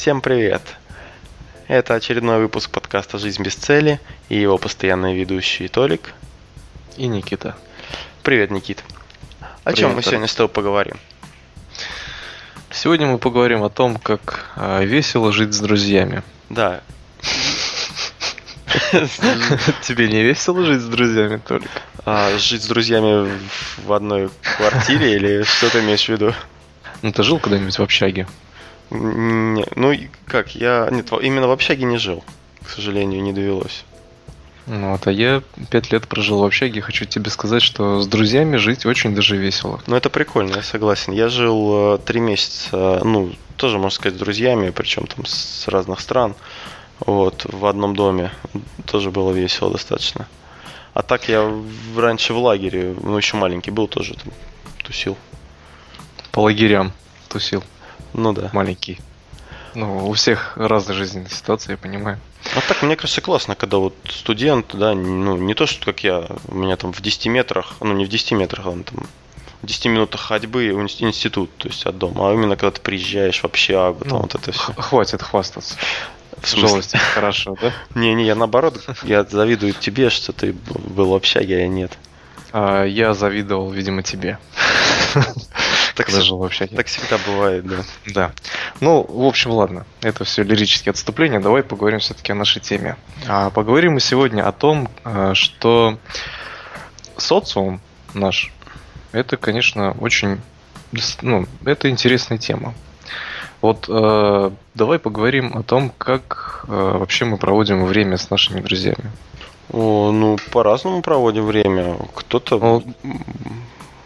Всем привет! Это очередной выпуск подкаста «Жизнь без цели» и его постоянные ведущие Толик и Никита. Привет, Никит. О чем мы сегодня с тобой поговорим? Сегодня мы поговорим о том, как а, весело жить с друзьями. Да. Тебе не весело жить с друзьями, Толик? А, жить с друзьями в одной квартире или что ты имеешь в виду? Ну, ты жил когда-нибудь в общаге? Ну, как, я нет, именно в общаге не жил. К сожалению, не довелось. Ну, вот, а я пять лет прожил в общаге, хочу тебе сказать, что с друзьями жить очень даже весело. Ну, это прикольно, я согласен. Я жил э, три месяца, ну, тоже, можно сказать, с друзьями, причем там с разных стран. Вот, в одном доме. Тоже было весело достаточно. А так я раньше в лагере, ну, еще маленький был, тоже там тусил. По лагерям тусил. Ну да. Маленький. Ну, у всех разные жизненные ситуации, я понимаю. А так, мне кажется, классно, когда вот студент, да, ну, не то, что как я, у меня там в 10 метрах, ну, не в 10 метрах, а там в 10 минутах ходьбы институт, то есть от дома, а именно когда ты приезжаешь в общагу, там ну, вот это все. Хватит хвастаться. В смысле? хорошо, да? Не-не, я наоборот, я завидую тебе, что ты был в общаге, а я нет. А, я завидовал, видимо, тебе. Так когда жил в общаге. Так всегда бывает, да. Да. Ну, в общем, ладно. Это все лирические отступления. Давай поговорим все-таки о нашей теме. А, поговорим мы сегодня о том, а, что социум наш, это, конечно, очень... Ну, это интересная тема. Вот э, давай поговорим о том, как э, вообще мы проводим время с нашими друзьями. О, ну, по-разному проводим время. Кто-то... Ну,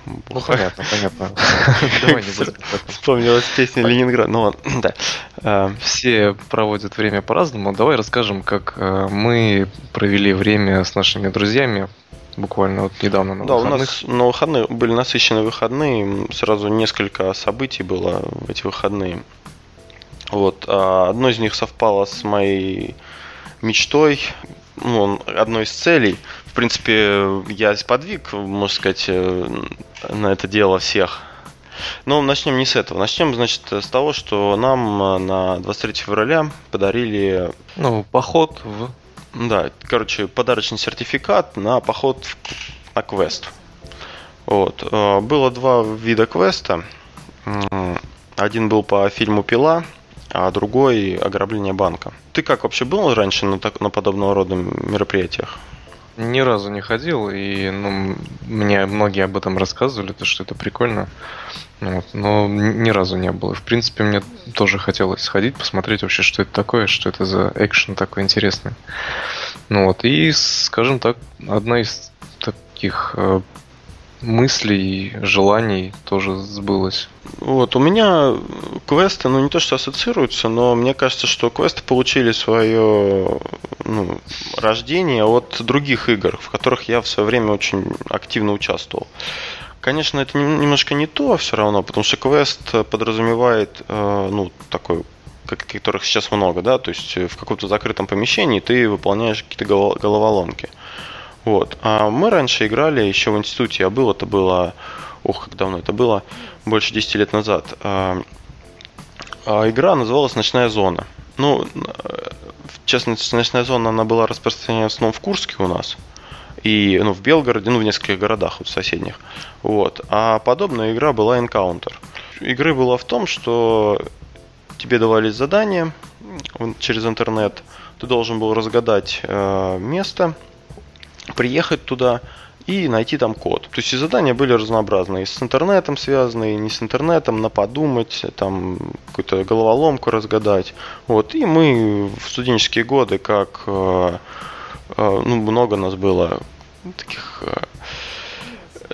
ну, понятно, понятно. Давай не будем Вспомнилась песня Ленинград. Ну ладно, да. А, все проводят время по-разному. Давай расскажем, как э, мы провели время с нашими друзьями буквально вот недавно на да, выходных. у нас на выходные были насыщенные выходные, сразу несколько событий было в эти выходные. Вот, а одно из них совпало с моей мечтой, ну, одной из целей. В принципе, я подвиг, можно сказать, э, на это дело всех. Но начнем не с этого. Начнем, значит, с того, что нам э, на 23 февраля подарили... Ну, поход в... Да, короче, подарочный сертификат на поход в... на квест. Вот. Э, было два вида квеста. Один был по фильму «Пила», а другой ограбление банка. Ты как вообще был раньше на, так, на подобного рода мероприятиях? Ни разу не ходил, и ну, мне многие об этом рассказывали, то, что это прикольно. Вот, но ни разу не было. В принципе, мне тоже хотелось сходить, посмотреть вообще, что это такое, что это за экшен такой интересный. Ну вот, и, скажем так, одна из таких э, мыслей, желаний тоже сбылось. Вот, у меня квесты, ну не то что ассоциируются, но мне кажется, что квесты получили свое ну, рождение от других игр, в которых я в свое время очень активно участвовал. Конечно, это немножко не то все равно, потому что квест подразумевает, э, ну, такой которых сейчас много, да, то есть в каком-то закрытом помещении ты выполняешь какие-то головоломки. Вот. А мы раньше играли еще в институте, а было это было, ох, как давно это было, больше 10 лет назад. А, а игра называлась «Ночная зона». Ну, в частности, «Ночная зона» она была распространена в основном в Курске у нас. И ну, в Белгороде, ну, в нескольких городах вот, соседних. Вот. А подобная игра была Encounter. Игры была в том, что тебе давались задания через интернет. Ты должен был разгадать э, место, приехать туда и найти там код. То есть и задания были разнообразные, с интернетом связанные, не с интернетом, на подумать, там какую-то головоломку разгадать. Вот. И мы в студенческие годы, как э, э, ну, много нас было таких э,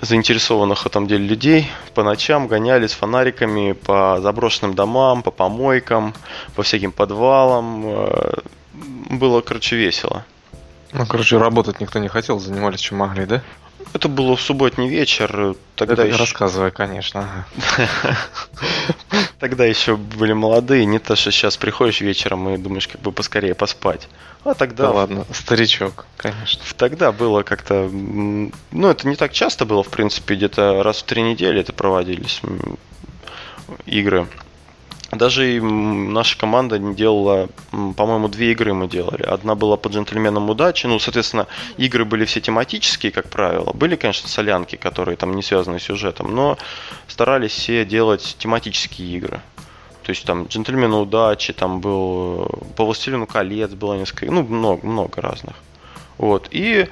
заинтересованных в этом деле людей по ночам гоняли с фонариками по заброшенным домам, по помойкам, по всяким подвалам. Было, короче, весело. Ну, короче, работать никто не хотел, занимались чем могли, да? Это было в субботний вечер. Тогда Это еще... рассказывай, конечно. Тогда еще были молодые, не то, что сейчас приходишь вечером и думаешь, как бы поскорее поспать. А тогда... Да ладно, старичок, конечно. Тогда было как-то... Ну, это не так часто было, в принципе, где-то раз в три недели это проводились игры. Даже наша команда не делала, по-моему, две игры мы делали. Одна была по джентльменам удачи. Ну, соответственно, игры были все тематические, как правило. Были, конечно, солянки, которые там не связаны с сюжетом, но старались все делать тематические игры. То есть там джентльмены удачи, там был по Властелину колец было несколько, ну, много, много разных. Вот. И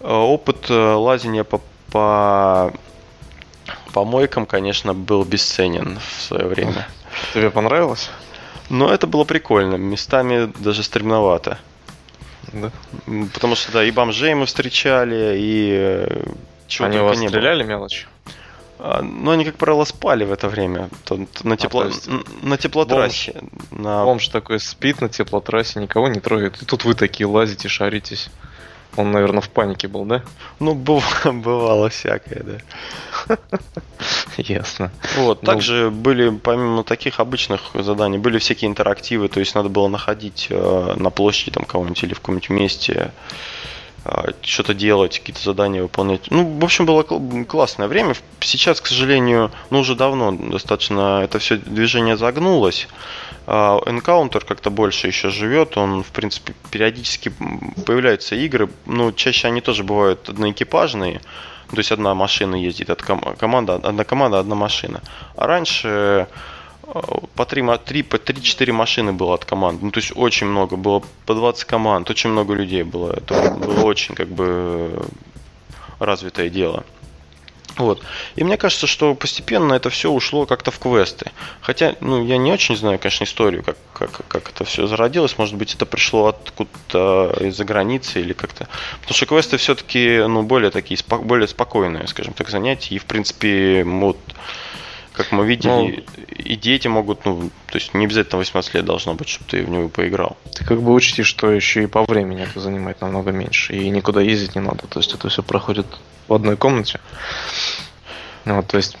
э, опыт э, лазения по, по помойкам, конечно, был бесценен в свое время. Тебе понравилось? Ну, это было прикольно. Местами даже стремновато. Да. Потому что, да, и бомжей мы встречали, и э, чего Они вас не стреляли было. мелочь? А, ну, они, как правило, спали в это время. На, тепло... а, есть... на теплотрассе. Бомж, на... бомж такой спит на теплотрассе, никого не трогает. И тут вы такие лазите, шаритесь. Он, наверное, в панике был, да? Ну, бывало всякое, да. Ясно. Вот, ну... также были, помимо таких обычных заданий, были всякие интерактивы, то есть надо было находить э, на площади там кого-нибудь или в каком-нибудь месте э, что-то делать, какие-то задания выполнять. Ну, в общем, было классное время. Сейчас, к сожалению, ну, уже давно достаточно это все движение загнулось. А, Encounter как-то больше еще живет, он, в принципе, периодически появляются игры, ну, чаще они тоже бывают одноэкипажные, то есть одна машина ездит, от команда, одна команда, одна машина. А раньше э, по 3, 3, по 3-4 машины было от команд. Ну, то есть очень много, было по 20 команд, очень много людей было. Это было очень как бы развитое дело. Вот. И мне кажется, что постепенно это все ушло как-то в квесты. Хотя, ну, я не очень знаю, конечно, историю, как, как, как это все зародилось. Может быть, это пришло откуда-то из-за границы или как-то. Потому что квесты все-таки, ну, более такие, более спокойные, скажем так, занятия. И, в принципе, вот, как мы видели, ну, и дети могут, ну, то есть не обязательно 18 лет должно быть, чтобы ты в него поиграл. Ты как бы учти, что еще и по времени это занимает намного меньше, и никуда ездить не надо. То есть это все проходит в одной комнате. Вот, то есть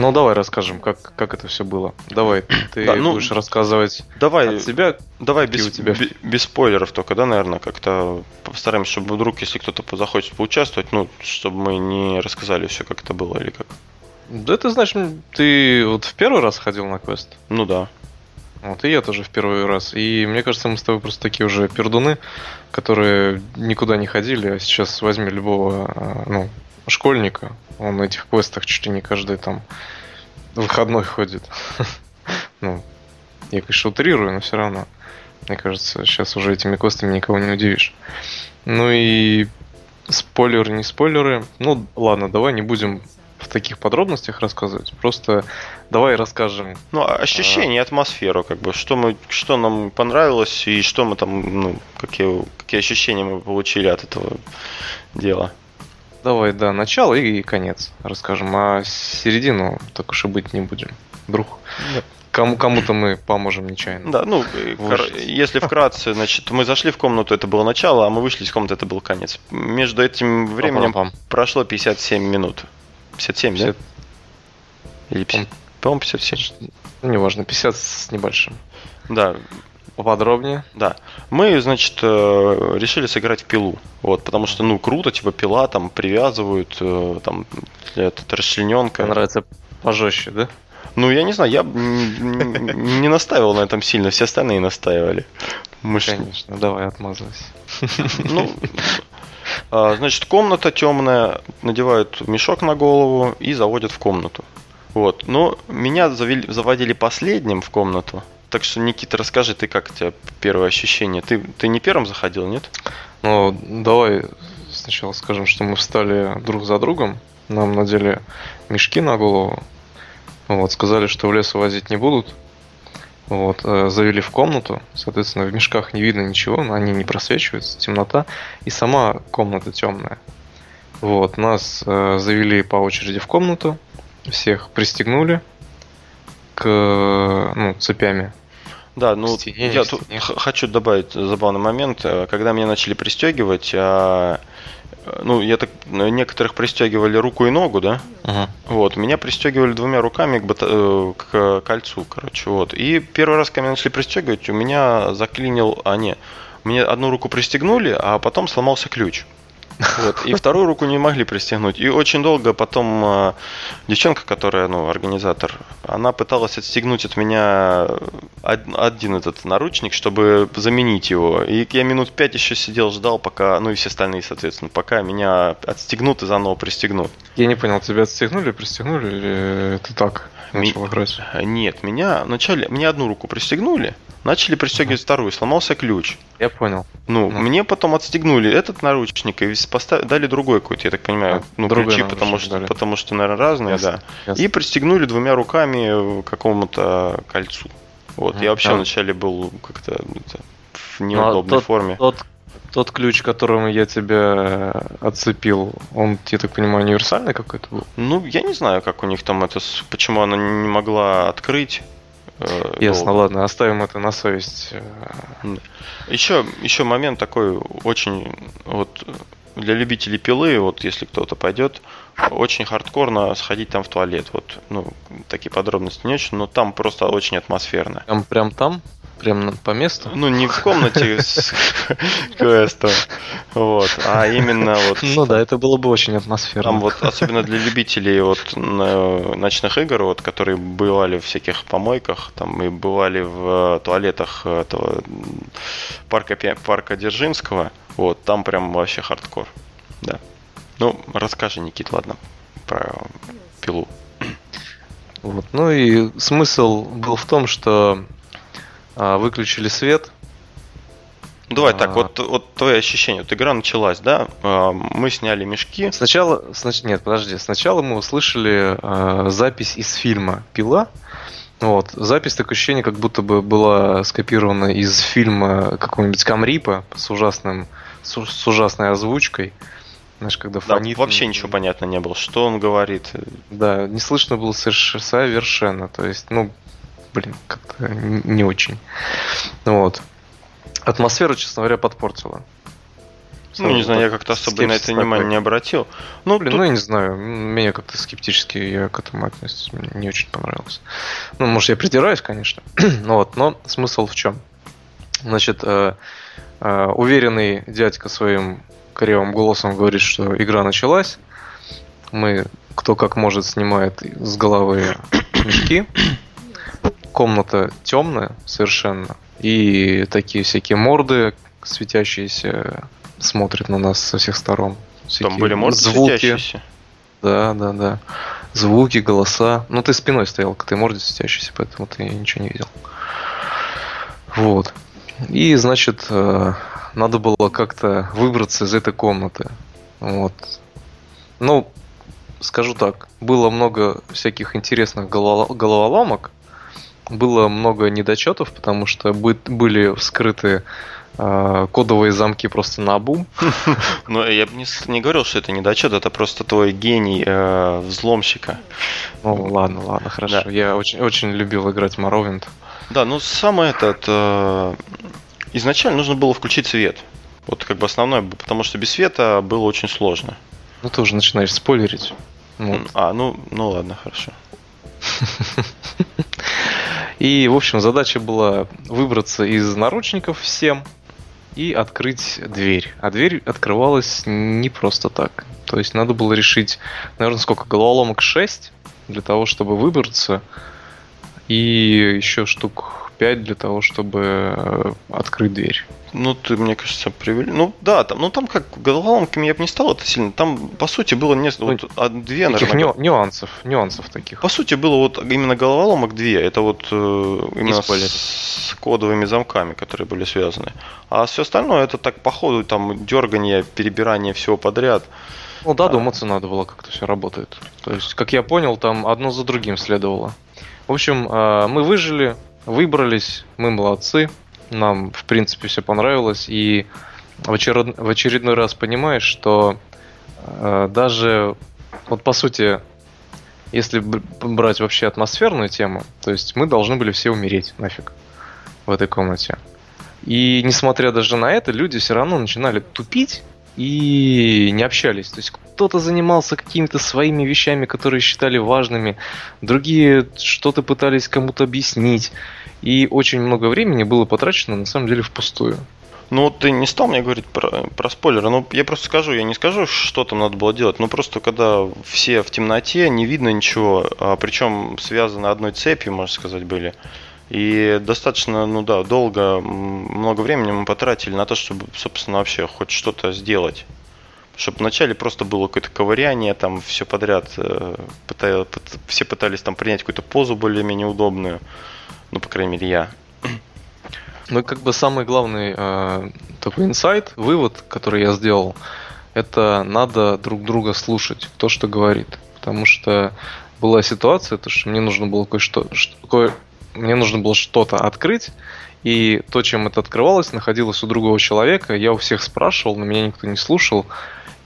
ну давай расскажем, как, как это все было. Давай, ты да, ну, будешь рассказывать давай, от себя. Давай без, у тебя... без, без спойлеров только, да, наверное, как-то постараемся, чтобы вдруг, если кто-то захочет поучаствовать, ну, чтобы мы не рассказали все, как это было или как. Да ты знаешь, ты вот в первый раз ходил на квест? Ну да. Вот, и я тоже в первый раз. И мне кажется, мы с тобой просто такие уже пердуны, которые никуда не ходили, а сейчас возьми любого, а, ну, школьника, он на этих квестах чуть ли не каждый там выходной ходит. Ну, я, конечно, утрирую, но все равно. Мне кажется, сейчас уже этими квестами никого не удивишь. Ну и спойлеры, не спойлеры. Ну, ладно, давай не будем в таких подробностях рассказывать. Просто давай расскажем. Ну, ощущение, а... атмосферу, как бы, что мы, что нам понравилось и что мы там, ну, какие, какие ощущения мы получили от этого дела. Давай, да, начало и конец расскажем, а середину так уж и быть не будем. Вдруг да. кому кому-то мы поможем нечаянно. Да, ну, Вышли. если вкратце, значит, мы зашли в комнату, это было начало, а мы вышли из комнаты, это был конец. Между этим временем Пам -пам. прошло 57 минут. 57, 50... да? Или 50... По-моему, 57. Ну, неважно, 50 с небольшим. Да, Поподробнее? Да. Мы, значит, э, решили сыграть в пилу. Вот, потому что, ну, круто, типа пила там привязывают, э, там, этот расчлененка. Нравится пожестче, да? Ну, я не знаю, я не настаивал на этом сильно, все остальные настаивали. Мы Конечно, давай отмазывайся. Ну, значит, комната темная, надевают мешок на голову и заводят в комнату. Вот. Но меня завели, заводили последним в комнату. Так что, Никита, расскажи, ты как у тебя первое ощущение? Ты, ты не первым заходил, нет? Ну, давай сначала скажем, что мы встали друг за другом, нам надели мешки на голову, вот, сказали, что в лес возить не будут, вот, э, завели в комнату, соответственно, в мешках не видно ничего, они не просвечиваются, темнота, и сама комната темная. Вот, нас э, завели по очереди в комнату, всех пристегнули к ну, цепями да, ну стене, я тут хочу добавить забавный момент. Э, когда меня начали пристегивать, а, ну, я так, некоторых пристегивали руку и ногу, да? Uh-huh. Вот, меня пристегивали двумя руками к, бата- э, к кольцу, короче, вот. И первый раз, когда меня начали пристегивать, у меня заклинил, а не, мне одну руку пристегнули, а потом сломался ключ. Вот. И вторую руку не могли пристегнуть. И очень долго потом э, девчонка, которая, ну, организатор, она пыталась отстегнуть от меня один этот наручник, чтобы заменить его. И я минут пять еще сидел, ждал, пока, ну и все остальные, соответственно, пока меня отстегнут и заново пристегнут. Я не понял, тебя отстегнули, пристегнули или ты так начал Ми... играть? Нет, меня вначале, мне одну руку пристегнули, Начали пристегивать вторую, сломался ключ. Я понял. Ну, ну, мне потом отстегнули этот наручник и поставили, дали другой какой-то, я так понимаю, а, ну, ключи, потому что, дали. потому что, наверное, разные, ясно, да. Ясно. И пристегнули двумя руками к какому-то кольцу. Вот, а, я вообще а. вначале был как-то в неудобной ну, а тот, форме. Тот, тот ключ, которым я тебя отцепил, он, я так понимаю, универсальный какой-то был? Ну, я не знаю, как у них там это, почему она не могла открыть. Э, Ясно, долго. ладно, оставим это на совесть. Еще, еще момент такой очень вот для любителей пилы, вот если кто-то пойдет, очень хардкорно сходить там в туалет. Вот, ну, такие подробности не очень, но там просто очень атмосферно. Там прям там? Прям по месту? Ну, не в комнате с квестом, вот, а именно вот... Ну да, это было бы очень атмосферно. Там вот, особенно для любителей вот ночных игр, вот, которые бывали в всяких помойках, там и бывали в туалетах этого парка, парка Дзержинского, вот, там прям вообще хардкор, да. Ну, расскажи, Никит, ладно, про пилу. Вот. Ну и смысл был в том, что выключили свет. Ну, давай а... так, вот, вот твои ощущения. Вот игра началась, да? А, мы сняли мешки. Сначала, снач... нет, подожди. Сначала мы услышали а, запись из фильма "Пила". Вот. Запись такое ощущение, как будто бы была скопирована из фильма какого-нибудь Камрипа с ужасным, с, с ужасной озвучкой. Знаешь, когда фонит... Да, вообще ничего понятно не было, что он говорит. Да, не слышно было совершенно. То есть, ну, блин, как-то не очень. Вот. Атмосферу, честно говоря, подпортила. Ну, не знаю, я как-то особо на это внимание не обратил. Ну, Блин, тут... ну, я не знаю, меня как-то скептически я к этому отношусь, мне не очень понравилось. Ну, может, я придираюсь, конечно, ну, вот, но смысл в чем? Значит, э, э, уверенный дядька своим корявым голосом говорит, что игра началась, мы кто как может снимает с головы мешки, комната темная совершенно. И такие всякие морды светящиеся смотрят на нас со всех сторон. Всякие Там были морды звуки. светящиеся? Да, да, да. Звуки, голоса. Ну, ты спиной стоял к этой морде светящейся, поэтому ты ничего не видел. Вот. И, значит, э, надо было как-то выбраться из этой комнаты. Вот. Ну, скажу так, было много всяких интересных головоломок, было много недочетов, потому что были вскрыты э, кодовые замки просто на бум. Но я бы не, не говорил, что это недочет, это просто твой гений э, взломщика. Ну ладно, ладно, хорошо. Да. Я очень, очень любил играть в Morrowind. Да, ну самое этот... Э, изначально нужно было включить свет. Вот как бы основное, потому что без света было очень сложно. Ну ты уже начинаешь спойлерить. Вот. А, ну, ну ладно, хорошо. И, в общем, задача была выбраться из наручников всем и открыть дверь. А дверь открывалась не просто так. То есть надо было решить, наверное, сколько головоломок 6 для того, чтобы выбраться. И еще штук 5 для того, чтобы э, открыть дверь. Ну, ты, мне кажется, привели. Ну, да, там, ну там как головоломками я бы не стал это сильно. Там, по сути, было не... ну, вот, а, две, наверное. нюансов, нюансов таких. По сути, было вот именно головоломок две. Это вот э, именно с, с кодовыми замками, которые были связаны. А все остальное это так по ходу, там, дергание, перебирание всего подряд. Ну да, думаться надо было, как это все работает. То есть, как я понял, там одно за другим следовало. В общем, э, мы выжили, выбрались, мы молодцы нам, в принципе, все понравилось. И в, очеред... в очередной раз понимаешь, что э, даже, вот по сути, если брать вообще атмосферную тему, то есть мы должны были все умереть нафиг в этой комнате. И несмотря даже на это, люди все равно начинали тупить и не общались. То есть кто-то занимался какими-то своими вещами, которые считали важными, другие что-то пытались кому-то объяснить. И очень много времени было потрачено на самом деле впустую. Ну, ты не стал мне говорить про, про спойлеры, ну, я просто скажу, я не скажу, что там надо было делать, но просто когда все в темноте, не видно ничего, а, причем связаны одной цепью, можно сказать, были, и достаточно, ну да, долго, много времени мы потратили на то, чтобы, собственно, вообще хоть что-то сделать. Чтобы вначале просто было какое-то ковыряние, там все подряд, э, все пытались там принять какую-то позу более-менее удобную, ну, по крайней мере, я. Ну, как бы самый главный э, такой инсайт, вывод, который я сделал, это надо друг друга слушать, кто что говорит. Потому что была ситуация, то, что мне нужно было кое-что, кое, мне нужно было что-то открыть, и то, чем это открывалось, находилось у другого человека. Я у всех спрашивал, но меня никто не слушал.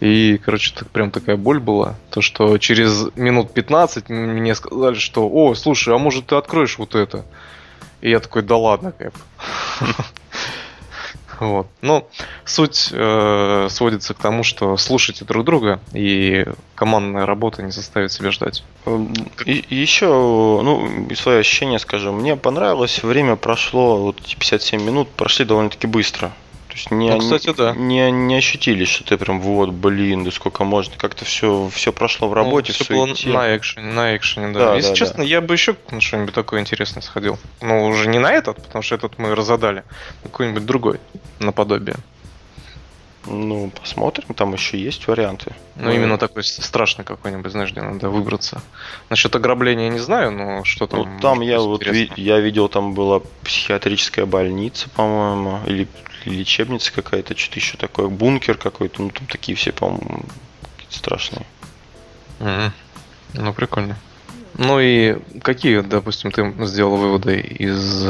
И, короче, так прям такая боль была. То, что через минут 15 мне сказали, что, о, слушай, а может ты откроешь вот это? И я такой, да ладно, Кэп. Вот. Ну, суть э, сводится к тому, что слушайте друг друга, и командная работа не заставит себя ждать. И, и еще, ну, свое ощущение скажу. Мне понравилось, время прошло, вот 57 минут прошли довольно-таки быстро. То есть не, ну, кстати, да. не, не ощутили, что ты прям вот, блин, да сколько можно. Как-то все, все прошло в ну, работе, ну, все было на экшене, на экшене, да. да Если да, честно, да. я бы еще на что-нибудь такое интересное сходил. Ну, уже не на этот, потому что этот мы разодали. Какой-нибудь другой, наподобие. Ну, посмотрим, там еще есть варианты. Ну, мы... именно такой страшный какой-нибудь, знаешь, где надо выбраться. Насчет ограбления не знаю, но что там. Ну, там я вот ви- я видел, там была психиатрическая больница, по-моему, или лечебница какая-то, что-то еще такое, бункер какой-то, ну там такие все, по-моему, страшные. Mm-hmm. Ну, прикольно. Ну и какие, допустим, ты сделал выводы из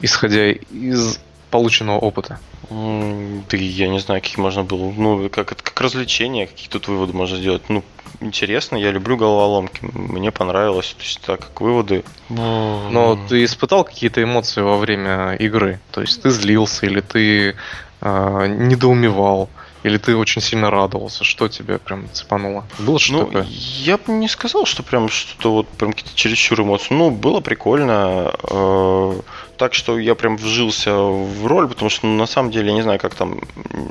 исходя из полученного опыта? Да я не знаю, какие можно было. Ну, как как развлечение, какие тут выводы можно сделать. Ну, интересно, я люблю головоломки. Мне понравилось. То есть, так как выводы. Но ты испытал какие-то эмоции во время игры? То есть ты злился или ты э, недоумевал? Или ты очень сильно радовался? Что тебя прям цепануло? Было что ну, такое? Я бы не сказал, что прям что-то вот прям какие-то чересчур эмоции. Ну, было прикольно. Э, так что я прям вжился в роль, потому что ну, на самом деле я не знаю, как там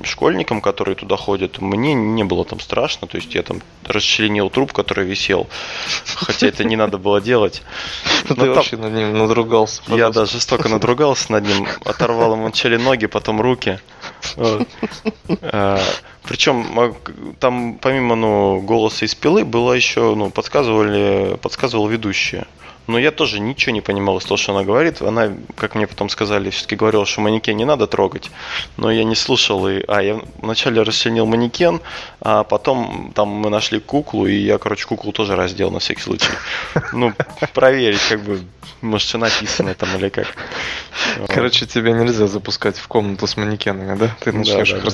школьникам, которые туда ходят, мне не было там страшно, то есть я там расчленил труп, который висел, хотя это не надо было делать. Ты вообще над ним надругался. Я да, жестоко надругался над ним, оторвал ему вначале ноги, потом руки. А, Причем там помимо ну, голоса из пилы было еще, ну, подсказывали, подсказывал ведущие. Но я тоже ничего не понимал из того, что она говорит. Она, как мне потом сказали, все-таки говорила, что манекен не надо трогать. Но я не слушал. И, а, я вначале расчленил манекен, а потом там мы нашли куклу, и я, короче, куклу тоже раздел на всякий случай. Ну, проверить, как бы, может, что написано там или как. Короче, тебя нельзя запускать в комнату с манекенами, да? Ты начнешь да, да, их да.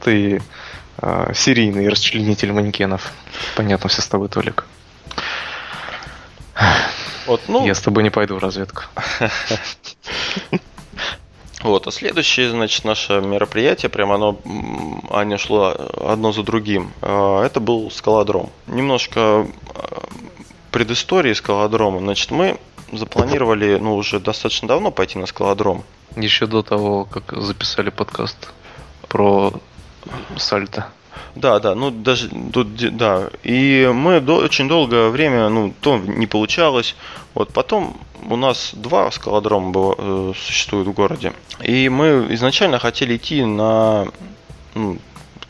Ты э, серийный расчленитель манекенов. Понятно все с тобой, Толик. Вот, ну... Я с тобой не пойду в разведку. Вот, а следующее, значит, наше мероприятие, прямо оно, оно шло одно за другим. А, это был скалодром. Немножко а, предыстории скалодрома. Значит, мы запланировали, ну, уже достаточно давно пойти на скалодром. Еще до того, как записали подкаст про сальто. Да, да, ну даже тут, да. И мы до, очень долгое время, ну, то не получалось. Вот потом у нас два скалодрома было, э, существуют в городе. И мы изначально хотели идти на ну,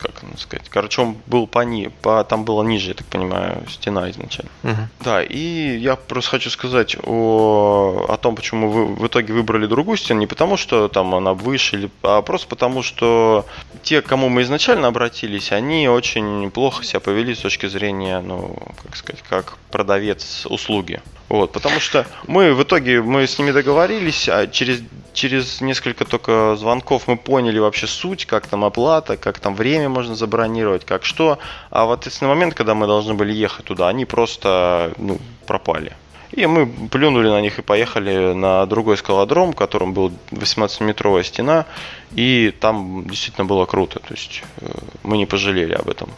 как сказать. Короче, он был по, ни, по там было ниже, я так понимаю, стена изначально. Угу. Да, и я просто хочу сказать о, о том, почему вы в итоге выбрали другую стену, не потому что там она выше, или, а просто потому что те, к кому мы изначально обратились, они очень плохо себя повели с точки зрения, ну, как сказать, как продавец услуги. Вот, потому что мы в итоге мы с ними договорились, а через, через несколько только звонков мы поняли вообще суть, как там оплата, как там время можно забронировать, как что. А в ответственный момент, когда мы должны были ехать туда, они просто ну, пропали. И мы плюнули на них и поехали на другой скалодром, в котором была 18-метровая стена, и там действительно было круто. То есть э, мы не пожалели об этом.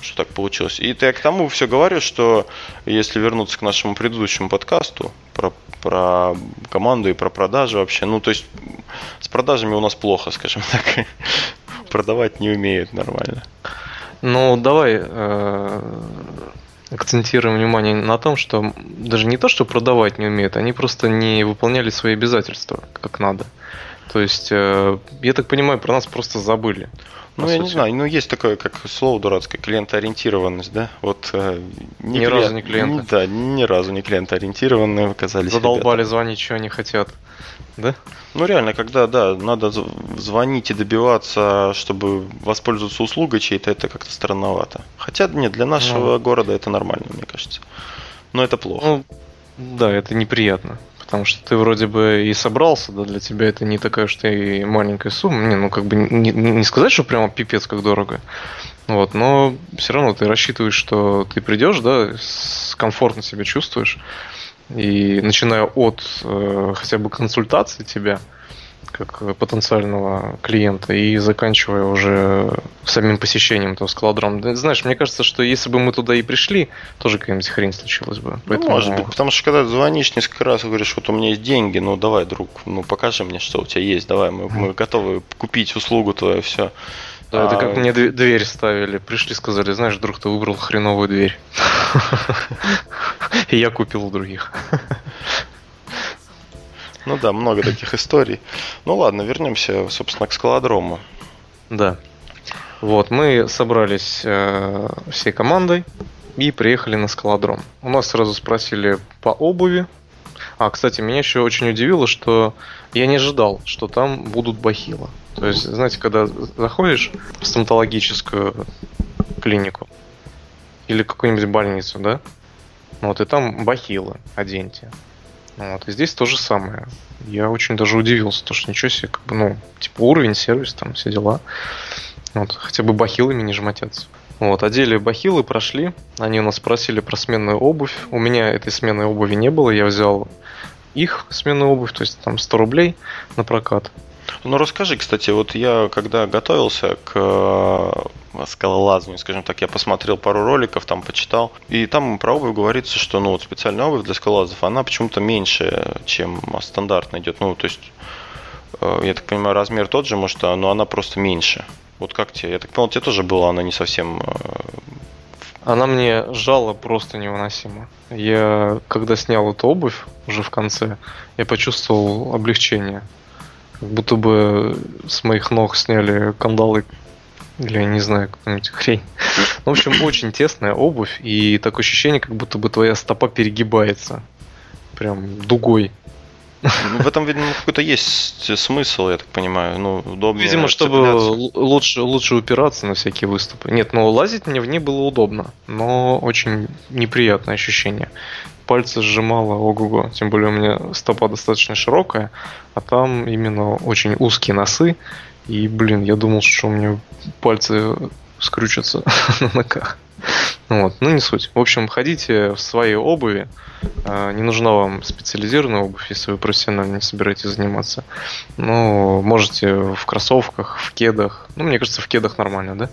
что так получилось. И я к тому все говорю, что если вернуться к нашему предыдущему подкасту про, про команду и про продажи вообще, ну, то есть с продажами у нас плохо, скажем так. Продавать не умеют нормально. Ну, давай э, акцентируем внимание на том, что даже не то, что продавать не умеют, они просто не выполняли свои обязательства как надо. То есть, э, я так понимаю, про нас просто забыли. Ну, я сути. не знаю, ну есть такое, как слово дурацкое, клиентоориентированность, да? Вот э, ни клиент, разу не клиент. Да, ни разу не клиентоориентированные оказались. Задолбали ребята. звонить, что они хотят. Да? Ну реально, когда, да, надо звонить и добиваться, чтобы воспользоваться услугой чьей-то, это как-то странновато. Хотя, нет, для нашего ну, города это нормально, мне кажется. Но это плохо. Ну, да, это неприятно. Потому что ты вроде бы и собрался, да, для тебя это не такая уж и маленькая сумма. Не, ну как бы не, не сказать, что прямо пипец как дорого. Вот, но все равно ты рассчитываешь, что ты придешь, да, комфортно себя чувствуешь. И начиная от э, хотя бы консультации тебя, как потенциального клиента, и заканчивая уже самим посещением этого скалодрома. Знаешь, мне кажется, что если бы мы туда и пришли, тоже какая-нибудь хрень случилась бы. Ну, Поэтому... может быть, потому что когда звонишь несколько раз и говоришь, вот у меня есть деньги, ну давай, друг, ну покажи мне, что у тебя есть, давай, мы, мы готовы купить услугу твою, все. Да, это как а, мне дверь ставили. Пришли, сказали, знаешь, друг, ты выбрал хреновую дверь. И я купил у других. Ну да, много таких историй. Ну ладно, вернемся, собственно, к скалодрому. Да. Вот, мы собрались э, всей командой и приехали на скалодром. У нас сразу спросили по обуви. А, кстати, меня еще очень удивило, что я не ожидал, что там будут бахилы. То есть, знаете, когда заходишь в стоматологическую клинику или какую-нибудь больницу, да, вот, и там бахилы, оденьте. Вот, и здесь то же самое. Я очень даже удивился, то что ничего себе, как бы, ну, типа уровень, сервис, там, все дела. Вот, хотя бы бахилами не жмотятся. Вот, одели бахилы, прошли. Они у нас спросили про сменную обувь. У меня этой сменной обуви не было. Я взял их сменную обувь, то есть там 100 рублей на прокат. Ну расскажи, кстати, вот я когда готовился к э, скалолазанию, скажем так, я посмотрел пару роликов, там почитал, и там про обувь говорится, что ну вот специальная обувь для скалолазов, она почему-то меньше, чем стандартная идет. Ну, то есть, э, я так понимаю, размер тот же, может, но она просто меньше. Вот как тебе? Я так понял, тебе тоже была она не совсем э, она мне жала просто невыносимо. Я, когда снял эту обувь уже в конце, я почувствовал облегчение. Как будто бы с моих ног сняли кандалы или, я не знаю, какую-нибудь хрень. В общем, очень тесная обувь, и такое ощущение, как будто бы твоя стопа перегибается. Прям дугой. Ну, в этом, видимо, какой-то есть смысл, я так понимаю. Ну, удобнее. Видимо, чтобы лучше, лучше упираться на всякие выступы. Нет, но лазить мне в ней было удобно, но очень неприятное ощущение пальцы сжимало ого-го. Тем более у меня стопа достаточно широкая, а там именно очень узкие носы. И, блин, я думал, что у меня пальцы скрючатся на ногах. Вот, ну не суть. В общем, ходите в своей обуви. А, не нужна вам специализированная обувь, если вы профессионально не собираетесь заниматься. Но можете в кроссовках, в кедах. Ну, мне кажется, в кедах нормально, да?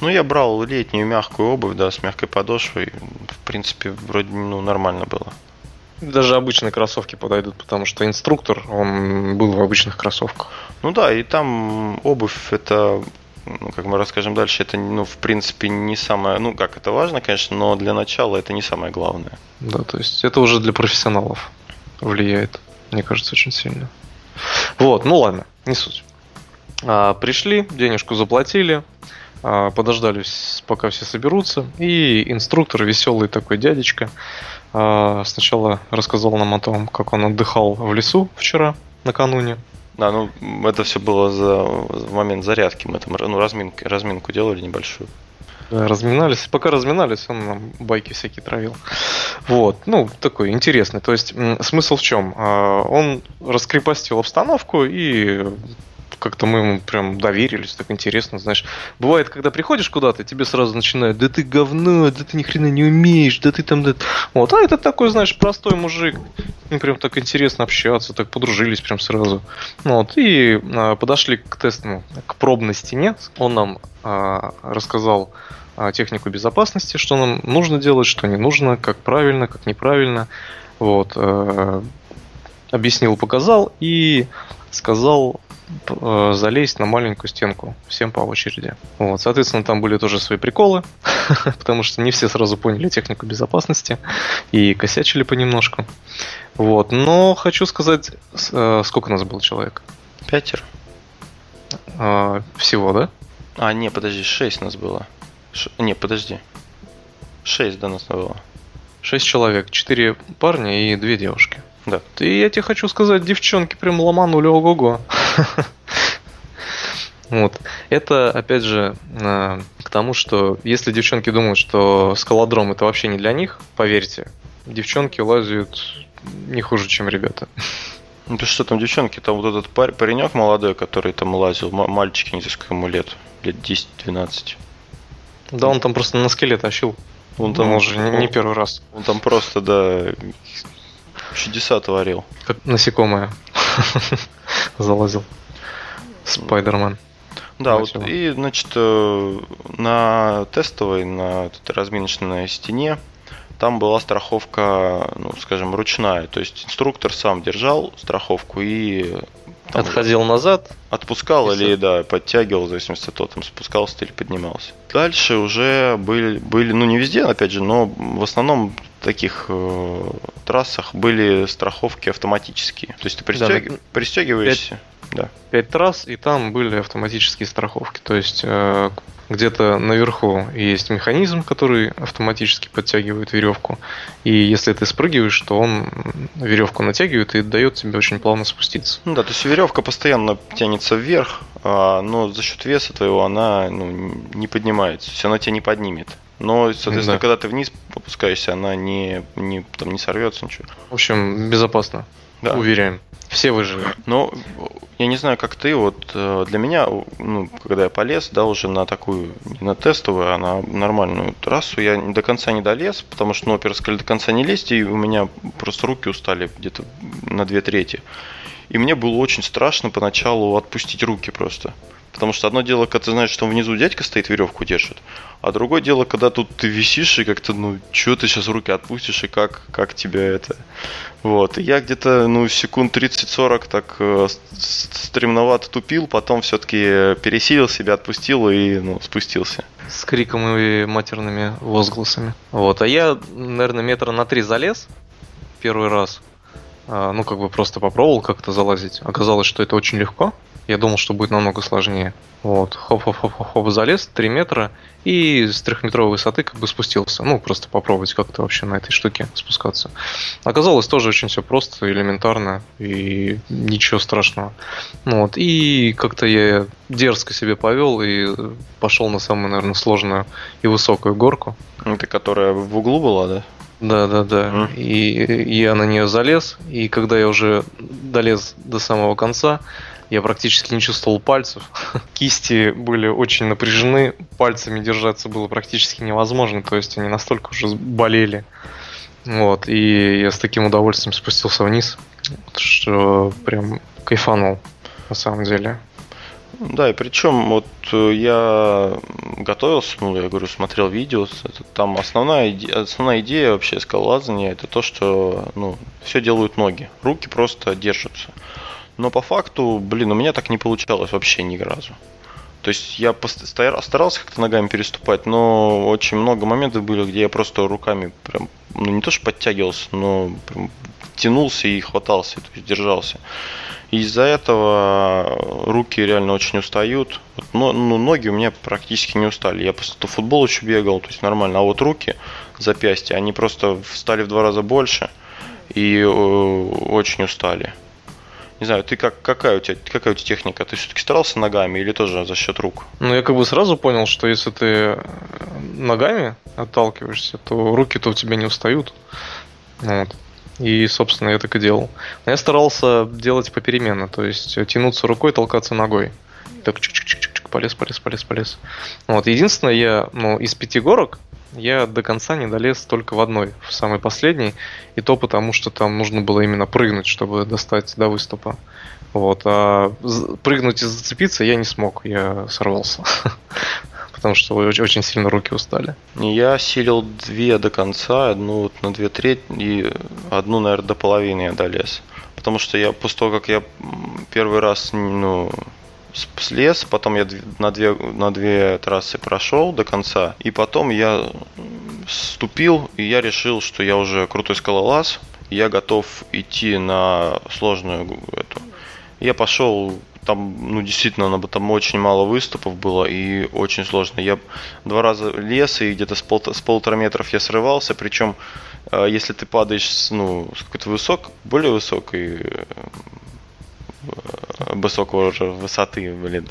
Ну, я брал летнюю мягкую обувь, да, с мягкой подошвой. В принципе, вроде ну, нормально было. Даже обычные кроссовки подойдут, потому что инструктор, он был в обычных кроссовках. Ну да, и там обувь это, ну, как мы расскажем дальше, это, ну, в принципе, не самое, ну, как это важно, конечно, но для начала это не самое главное. Да, то есть это уже для профессионалов влияет, мне кажется, очень сильно. Вот, ну ладно, не суть. А, пришли, денежку заплатили, подождали, пока все соберутся, и инструктор, веселый такой дядечка, а, сначала рассказал нам о том, как он отдыхал в лесу вчера, накануне. Да, ну это все было за в момент зарядки, мы там ну, разминку, разминку делали небольшую. Да, разминались. Пока разминались, он нам байки всякие травил. Вот, ну, такой интересный. То есть, смысл в чем? А, он раскрепостил обстановку и как-то мы ему прям доверились, так интересно, знаешь. Бывает, когда приходишь куда-то, тебе сразу начинают, да ты говно, да ты ни хрена не умеешь, да ты там, да... Вот, а это такой, знаешь, простой мужик. Им прям так интересно общаться, так подружились прям сразу. Вот, и а, подошли к тесту, к пробной стене. Он нам а, рассказал а, технику безопасности, что нам нужно делать, что не нужно, как правильно, как неправильно. Вот. Э, объяснил, показал и сказал залезть на маленькую стенку всем по очереди. Вот, соответственно, там были тоже свои приколы, потому что не все сразу поняли технику безопасности и косячили понемножку. Вот, но хочу сказать, э, сколько нас было человек? Пятеро. А, всего, да? А, не, подожди, шесть нас было. Ш... Не, подожди. Шесть, да, нас было. Шесть человек, четыре парня и две девушки. Да. И я тебе хочу сказать, девчонки прям ломанули ого-го. Вот. Это, опять же, э, к тому, что если девчонки думают, что скалодром это вообще не для них, поверьте, девчонки лазят не хуже, чем ребята. Ну ты что там, девчонки, там вот этот пар- паренек молодой, который там лазил, м- мальчик, не знаю, сколько ему лет, лет 10-12. Да, он там просто на скеле тащил. Он там Ну, уже не, не первый раз. Он там просто, да, чудеса творил. Как насекомое залазил. Спайдермен. Да, вот и, значит, э, на тестовой, на этой разминочной стене, там была страховка, ну, скажем, ручная. То есть инструктор сам держал страховку и там Отходил назад. отпускал И или, да, подтягивал, в зависимости от того, там спускался или поднимался. Дальше уже были, были, ну, не везде, опять же, но в основном таких э, трассах были страховки автоматические. То есть ты пристег- на- пристегиваешься. Да. Пять трасс, и там были автоматические страховки. То есть э, где-то наверху есть механизм, который автоматически подтягивает веревку. И если ты спрыгиваешь, то он веревку натягивает и дает тебе очень плавно спуститься. Ну да, то есть веревка постоянно тянется вверх, а, но за счет веса твоего она ну, не поднимается, то есть она тебя не поднимет. Но, соответственно, Да. когда ты вниз опускаешься, она не, не, там, не сорвется, ничего. В общем, безопасно. Да. Уверяем. Все выжили. Но я не знаю, как ты, вот э, для меня, ну, когда я полез, да, уже на такую, не на тестовую, а на нормальную трассу, я до конца не долез, потому что, ну, во-первых, сказали, до конца не лезть, и у меня просто руки устали где-то на две трети. И мне было очень страшно поначалу отпустить руки просто. Потому что одно дело, когда ты знаешь, что внизу дядька стоит, веревку держит, а другое дело, когда тут ты висишь и как-то, ну, что ты сейчас руки отпустишь и как, как тебя это... Вот, и я где-то, ну, секунд 30-40 так э, стремновато тупил, потом все-таки пересилил себя, отпустил и, ну, спустился. С криком и матерными возгласами. Вот. А я, наверное, метра на три залез первый раз. А, Ну, как бы просто попробовал как-то залазить. Оказалось, что это очень легко. Я думал, что будет намного сложнее. Вот. Хоп-хоп-хоп-хоп залез, 3 метра, и с трехметровой высоты как бы спустился. Ну, просто попробовать как-то вообще на этой штуке спускаться. Оказалось тоже очень все просто, элементарно, и ничего страшного. Ну Вот. И как-то я дерзко себе повел и пошел на самую, наверное, сложную и высокую горку. Это которая в углу была, да? Да, да, да. Мгм. И я на нее залез, и когда я уже долез до самого конца, я практически не чувствовал пальцев. Кисти были очень напряжены, пальцами держаться было практически невозможно, то есть они настолько уже болели. Вот, и я с таким удовольствием спустился вниз, что прям кайфанул на самом деле. Да, и причем вот э, я готовился, ну, я говорю, смотрел видео, это, там основная, иде- основная идея вообще скалолазания это то, что, ну, все делают ноги, руки просто держатся. Но по факту, блин, у меня так не получалось вообще ни разу. То есть я старался как-то ногами переступать, но очень много моментов были, где я просто руками прям, ну не то что подтягивался, но прям тянулся и хватался, то есть держался. Из-за этого руки реально очень устают. Но, ну, ноги у меня практически не устали. Я просто футбол еще бегал, то есть нормально. А вот руки, запястья, они просто стали в два раза больше и э, очень устали. Не знаю, ты как, какая, у тебя, какая у тебя техника? Ты все-таки старался ногами или тоже за счет рук? Ну, я как бы сразу понял, что если ты э, ногами отталкиваешься, то руки-то у тебя не устают. Вот. И, собственно, я так и делал. Но я старался делать попеременно, то есть тянуться рукой, толкаться ногой. Так чик-чик-чик-чик, полез, полез, полез, полез. Вот. Единственное, я, ну, из пяти горок я до конца не долез только в одной, в самой последней. И то потому, что там нужно было именно прыгнуть, чтобы достать до выступа. Вот. А прыгнуть и зацепиться я не смог, я сорвался. потому что очень сильно руки устали? Я силил две до конца, одну вот на две трети и одну, наверное, до половины я долез. Потому что я после того, как я первый раз ну, слез, потом я на две, на две трассы прошел до конца, и потом я вступил, и я решил, что я уже крутой скалолаз, я готов идти на сложную эту. Я пошел там, ну, действительно, там очень мало выступов было и очень сложно. Я два раза лес, и где-то с, пол, с полутора метров я срывался, причем э, если ты падаешь с, ну, с какой-то высок, более высокой э, высокого высоты, блин,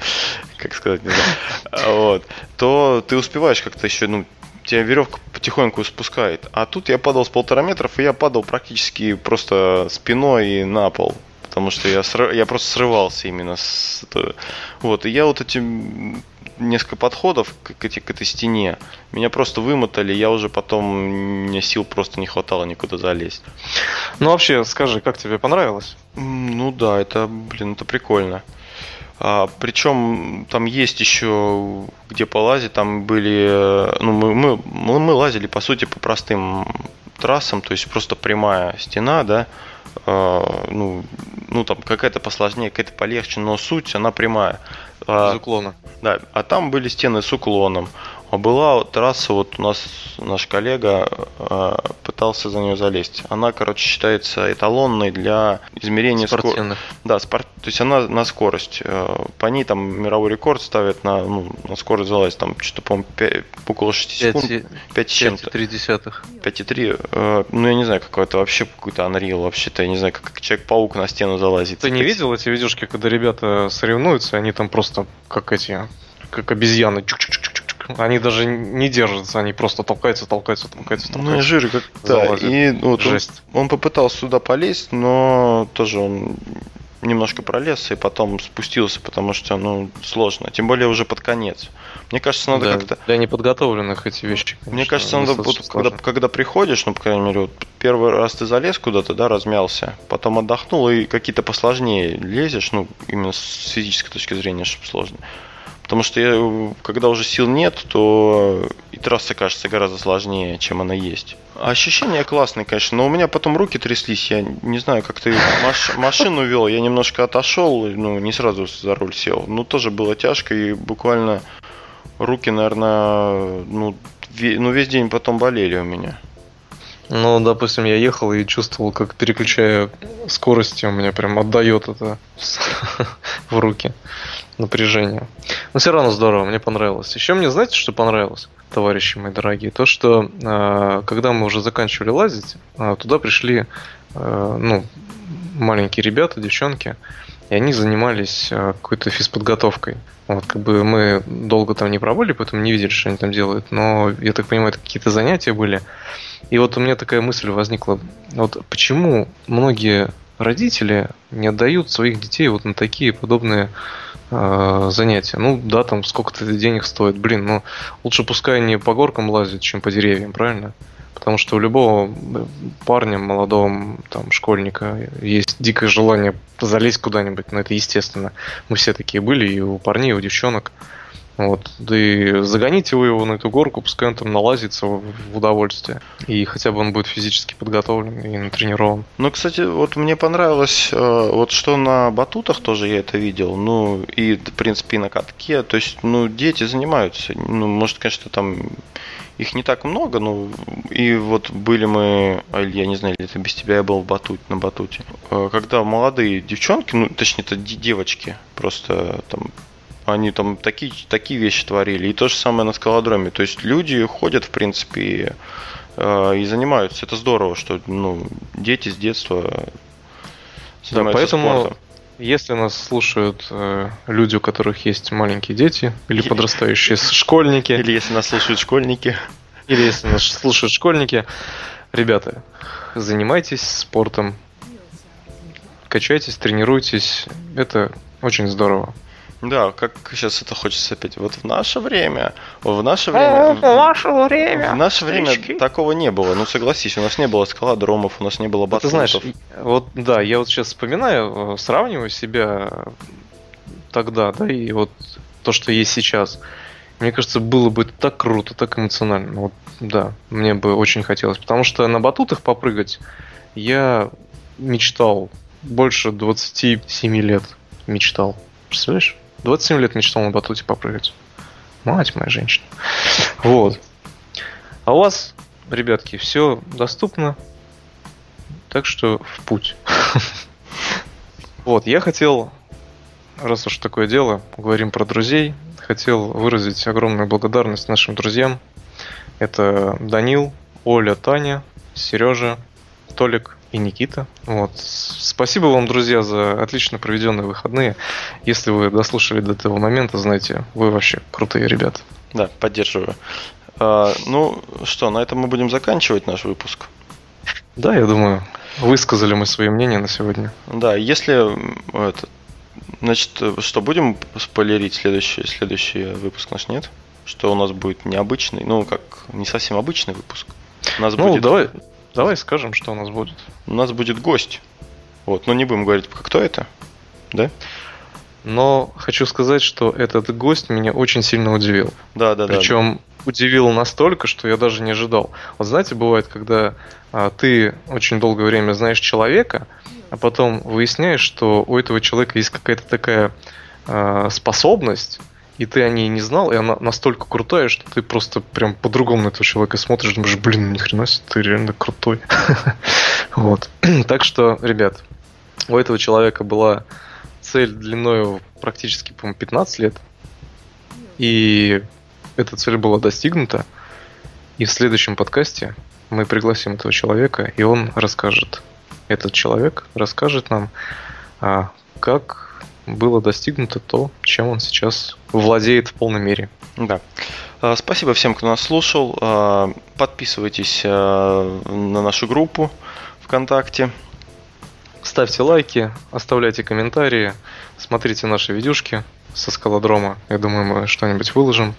как сказать, не знаю, вот, то ты успеваешь как-то еще, ну, тебя веревка потихоньку спускает. А тут я падал с полтора метров, и я падал практически просто спиной на пол потому что я, срыв, я просто срывался именно с... Вот, и я вот эти несколько подходов к, к, к этой стене, меня просто вымотали, я уже потом, мне сил просто не хватало никуда залезть. Ну вообще, скажи, как тебе понравилось? Ну да, это, блин, это прикольно. А, причем там есть еще где полазить, там были, ну мы, мы, мы, лазили по сути по простым трассам, то есть просто прямая стена, да, ну, ну там какая-то посложнее, какая-то полегче, но суть она прямая. А, Без уклона. Да, а там были стены с уклоном. А была трасса, вот у нас наш коллега э, пытался за нее залезть. Она, короче, считается эталонной для измерения скорости. Да, спорт... то есть она на скорость. Э, по ней там мировой рекорд ставят на, ну, на скорость залазить, там что-то, по-моему, 5, около 6 5, секунд. 5 чем-то. 5,3. Э, ну, я не знаю, какой это вообще какой-то Unreal, вообще-то, я не знаю, как Человек-паук на стену залазит. Ты не видел эти видюшки, когда ребята соревнуются, они там просто как эти, как обезьяны, чук-чук-чук они даже не держатся, они просто толкаются, толкаются, толкаются, толкаются. Ну, жир как да, и вот Жесть. Он, он попытался сюда полезть, но тоже он немножко пролез и потом спустился, потому что, ну, сложно. Тем более уже под конец. Мне кажется, надо да, как-то... Для неподготовленных эти вещи, конечно, Мне кажется, надо, вот, когда, когда приходишь, ну, по крайней мере, вот первый раз ты залез куда-то, да, размялся, потом отдохнул и какие-то посложнее лезешь, ну, именно с физической точки зрения, чтобы сложно. Потому что я, когда уже сил нет, то и трасса кажется гораздо сложнее, чем она есть. Ощущения классные, конечно, но у меня потом руки тряслись. Я не знаю, как ты маш, машину вел. Я немножко отошел, ну, не сразу за руль сел. Ну, тоже было тяжко, и буквально руки, наверное, ну, ве, ну весь день потом болели у меня. Ну, допустим, я ехал и чувствовал, как переключая скорости, у меня прям отдает это в руки напряжение. Но все равно здорово, мне понравилось. Еще мне, знаете, что понравилось, товарищи мои дорогие? То, что э, когда мы уже заканчивали лазить, э, туда пришли э, ну, маленькие ребята, девчонки, и они занимались э, какой-то физподготовкой. Вот, как бы мы долго там не пробыли, поэтому не видели, что они там делают. Но, я так понимаю, это какие-то занятия были. И вот у меня такая мысль возникла. Вот почему многие родители не отдают своих детей вот на такие подобные э, занятия. Ну да, там сколько-то денег стоит. Блин, ну лучше пускай они по горкам лазят, чем по деревьям, правильно? Потому что у любого парня, молодого там, школьника есть дикое желание залезть куда-нибудь, но это естественно. Мы все такие были, и у парней, и у девчонок. Вот. Да и загоните вы его на эту горку, пускай он там налазится в удовольствие. И хотя бы он будет физически подготовлен и натренирован. Ну, кстати, вот мне понравилось, э, вот что на батутах тоже я это видел, ну, и, в принципе, и на катке. То есть, ну, дети занимаются. Ну, может, конечно, там их не так много, ну, и вот были мы, я не знаю, это без тебя я был в батут, на батуте. Э, когда молодые девчонки, ну, точнее, это девочки, просто там они там такие, такие вещи творили. И то же самое на скалодроме. То есть люди ходят, в принципе, и, э, и занимаются. Это здорово, что ну, дети с детства занимаются да, поэтому, спортом. Если нас слушают э, люди, у которых есть маленькие дети, или подрастающие школьники. Или если нас слушают школьники. Или если нас слушают школьники. Ребята, занимайтесь спортом, качайтесь, тренируйтесь. Это очень здорово. Да, как сейчас это хочется опять. Вот в наше время, в наше время, в наше время, в наше время такого не было. Ну согласись, у нас не было скалодромов, у нас не было батутов. Ты знаешь, вот да, я вот сейчас вспоминаю, э, сравниваю себя тогда, да, и вот то, что есть сейчас. Мне кажется, было бы так круто, так эмоционально. Вот, да, мне бы очень хотелось. Потому что на батутах попрыгать я мечтал больше 27 лет. Мечтал. Представляешь? 27 лет мечтал на батуте попрыгать. Мать моя женщина. Вот. А у вас, ребятки, все доступно. Так что в путь. Вот, я хотел, раз уж такое дело, говорим про друзей, хотел выразить огромную благодарность нашим друзьям. Это Данил, Оля, Таня, Сережа, Толик и Никита. Вот. Спасибо вам, друзья, за отлично проведенные выходные. Если вы дослушали до этого момента, знаете, вы вообще крутые ребята. Да, поддерживаю. А, ну что, на этом мы будем заканчивать наш выпуск. Да, я думаю, высказали мы свое мнение на сегодня. Да, если это, значит, что будем спойлерить следующий, следующий выпуск наш нет? Что у нас будет необычный, ну как не совсем обычный выпуск. У нас ну, будет... давай, давай скажем, что у нас будет. У нас будет гость. Вот, но не будем говорить, кто это, да? Но хочу сказать, что этот гость меня очень сильно удивил. Да, да, да. Причем удивил настолько, что я даже не ожидал. Вот знаете, бывает, когда а, ты очень долгое время знаешь человека, а потом выясняешь, что у этого человека есть какая-то такая а, способность, и ты о ней не знал, и она настолько крутая, что ты просто прям по-другому на этого человека смотришь, думаешь, блин, ни хрена себе, ты реально крутой. Вот. Так что, ребят, у этого человека была цель длиной практически, по-моему, 15 лет. И эта цель была достигнута. И в следующем подкасте мы пригласим этого человека, и он расскажет. Этот человек расскажет нам, а, как было достигнуто то, чем он сейчас владеет в полной мере. Да. А, спасибо всем, кто нас слушал. А, подписывайтесь на нашу группу ВКонтакте. Ставьте лайки, оставляйте комментарии, смотрите наши видюшки со скалодрома. Я думаю, мы что-нибудь выложим.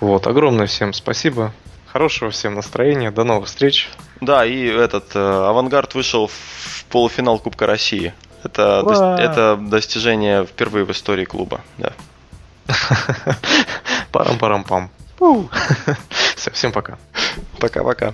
Вот, огромное всем спасибо. Хорошего всем настроения. До новых встреч. Да, и этот э, Авангард вышел в полуфинал Кубка России. Это, до, это достижение впервые в истории клуба. Да. Парам-парам-пам. Все, всем пока. Пока-пока.